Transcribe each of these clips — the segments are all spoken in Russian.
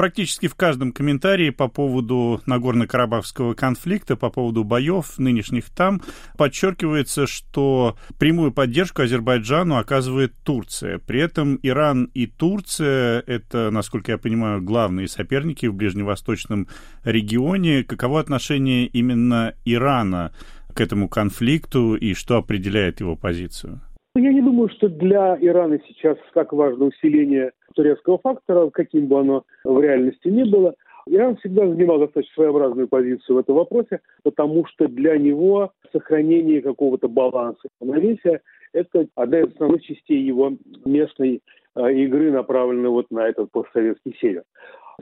практически в каждом комментарии по поводу Нагорно-Карабахского конфликта, по поводу боев нынешних там, подчеркивается, что прямую поддержку Азербайджану оказывает Турция. При этом Иран и Турция — это, насколько я понимаю, главные соперники в ближневосточном регионе. Каково отношение именно Ирана к этому конфликту и что определяет его позицию? Я не думаю, что для Ирана сейчас так важно усиление турецкого фактора, каким бы оно в реальности ни было. Иран всегда занимал достаточно своеобразную позицию в этом вопросе, потому что для него сохранение какого-то баланса, равновесия – это одна из основных частей его местной э, игры, направленной вот на этот постсоветский север.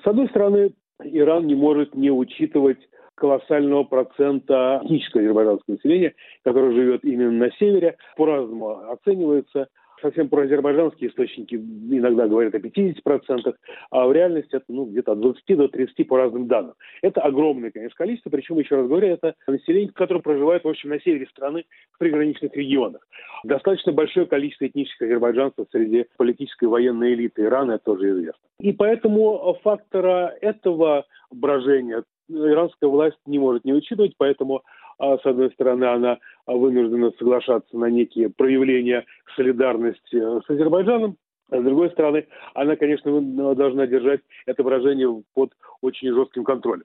С одной стороны, Иран не может не учитывать колоссального процента этнического азербайджанского населения, которое живет именно на севере, по-разному оценивается. Совсем про азербайджанские источники иногда говорят о 50%, а в реальности это ну, где-то от 20 до 30 по разным данным. Это огромное, конечно, количество, причем, еще раз говорю, это население, которое проживает, в общем, на севере страны в приграничных регионах. Достаточно большое количество этнических азербайджанцев среди политической и военной элиты Ирана, это тоже известно. И поэтому фактора этого брожения иранская власть не может не учитывать, поэтому, а, с одной стороны, она вынуждена соглашаться на некие проявления солидарности с Азербайджаном, а с другой стороны, она, конечно, должна держать это выражение под очень жестким контролем.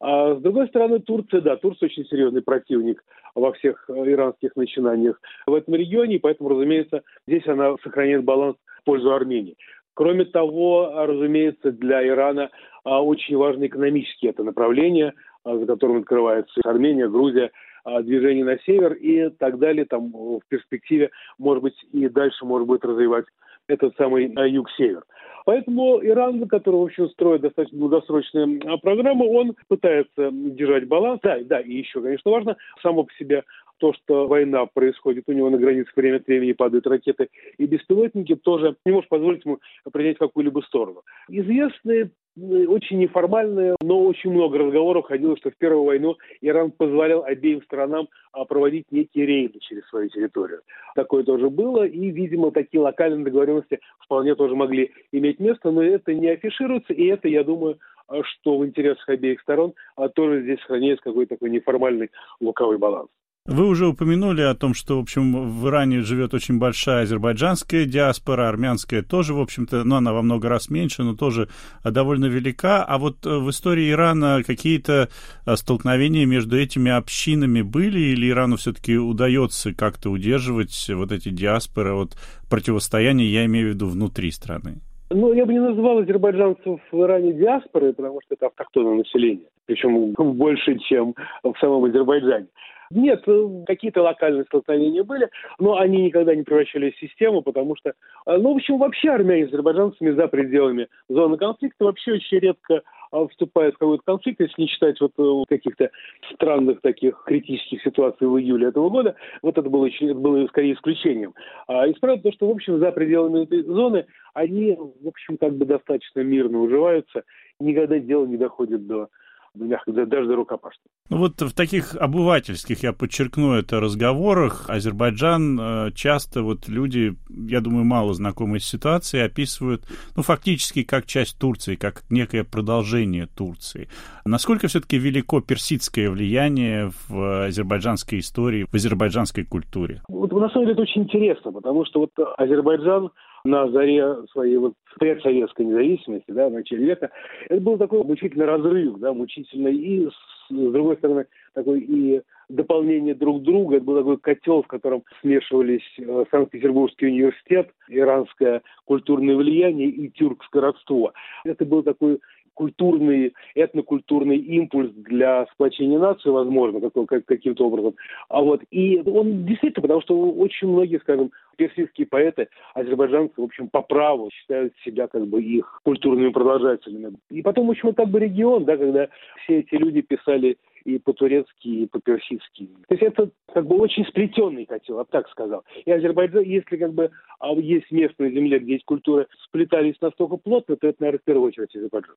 А с другой стороны, Турция, да, Турция очень серьезный противник во всех э, иранских начинаниях в этом регионе, и поэтому, разумеется, здесь она сохраняет баланс в пользу Армении. Кроме того, разумеется, для Ирана а, очень важно экономические это направление, а, за которым открывается Армения, Грузия, а, движение на север и так далее. Там в перспективе, может быть, и дальше может быть развивать этот самый юг-север. Поэтому Иран, который, в общем, строит достаточно долгосрочную программу, он пытается держать баланс. Да, да, и еще, конечно, важно, само по себе то, что война происходит у него на границе время от времени падают ракеты и беспилотники, тоже не может позволить ему принять какую-либо сторону. Известные очень неформальные, но очень много разговоров ходило, что в Первую войну Иран позволял обеим сторонам а, проводить некие рейды через свою территорию. Такое тоже было, и, видимо, такие локальные договоренности вполне тоже могли иметь место, но это не афишируется, и это, я думаю, а, что в интересах обеих сторон а тоже здесь сохраняется какой-то такой неформальный луковый баланс. Вы уже упомянули о том, что, в общем, в Иране живет очень большая азербайджанская диаспора, армянская тоже, в общем-то, ну, она во много раз меньше, но тоже довольно велика. А вот э, в истории Ирана какие-то э, столкновения между этими общинами были, или Ирану все-таки удается как-то удерживать вот эти диаспоры от противостояния, я имею в виду внутри страны? Ну, я бы не называл азербайджанцев в Иране диаспорой, потому что это автохтонное население, причем больше, чем в самом Азербайджане. Нет, э, какие-то локальные столкновения были, но они никогда не превращались в систему, потому что, э, ну, в общем, вообще армяне с азербайджанцами за пределами зоны конфликта вообще очень редко а, вступают в какой-то конфликт, если не считать вот э, каких-то странных таких критических ситуаций в июле этого года, вот это было, это было скорее исключением. А исправить то, что, в общем, за пределами этой зоны они, в общем, как бы достаточно мирно уживаются, никогда дело не доходит до мягко даже до рукопашного. Ну вот в таких обывательских, я подчеркну это, разговорах Азербайджан э, часто вот люди, я думаю, мало знакомые с ситуацией, описывают, ну, фактически как часть Турции, как некое продолжение Турции. Насколько все-таки велико персидское влияние в азербайджанской истории, в азербайджанской культуре? Вот на самом деле это очень интересно, потому что вот Азербайджан на заре своей вот предсоветской независимости, да, в начале века, это был такой мучительный разрыв, да, мучительный и, с, с другой стороны, такой и дополнение друг друга. Это был такой котел, в котором смешивались э, Санкт-Петербургский университет, иранское культурное влияние и тюркское родство. Это был такой культурный, этнокультурный импульс для сплочения нации, возможно, как, каким-то образом. А вот, и он действительно, потому что очень многие, скажем, персидские поэты, азербайджанцы, в общем, по праву считают себя как бы их культурными продолжателями. И потом, в общем, это как бы регион, да, когда все эти люди писали и по-турецки, и по-персидски. То есть это как бы очень сплетенный котел, я бы так сказал. И Азербайджан, если как бы а есть место на где эти культуры сплетались настолько плотно, то это, наверное, в первую очередь Азербайджан.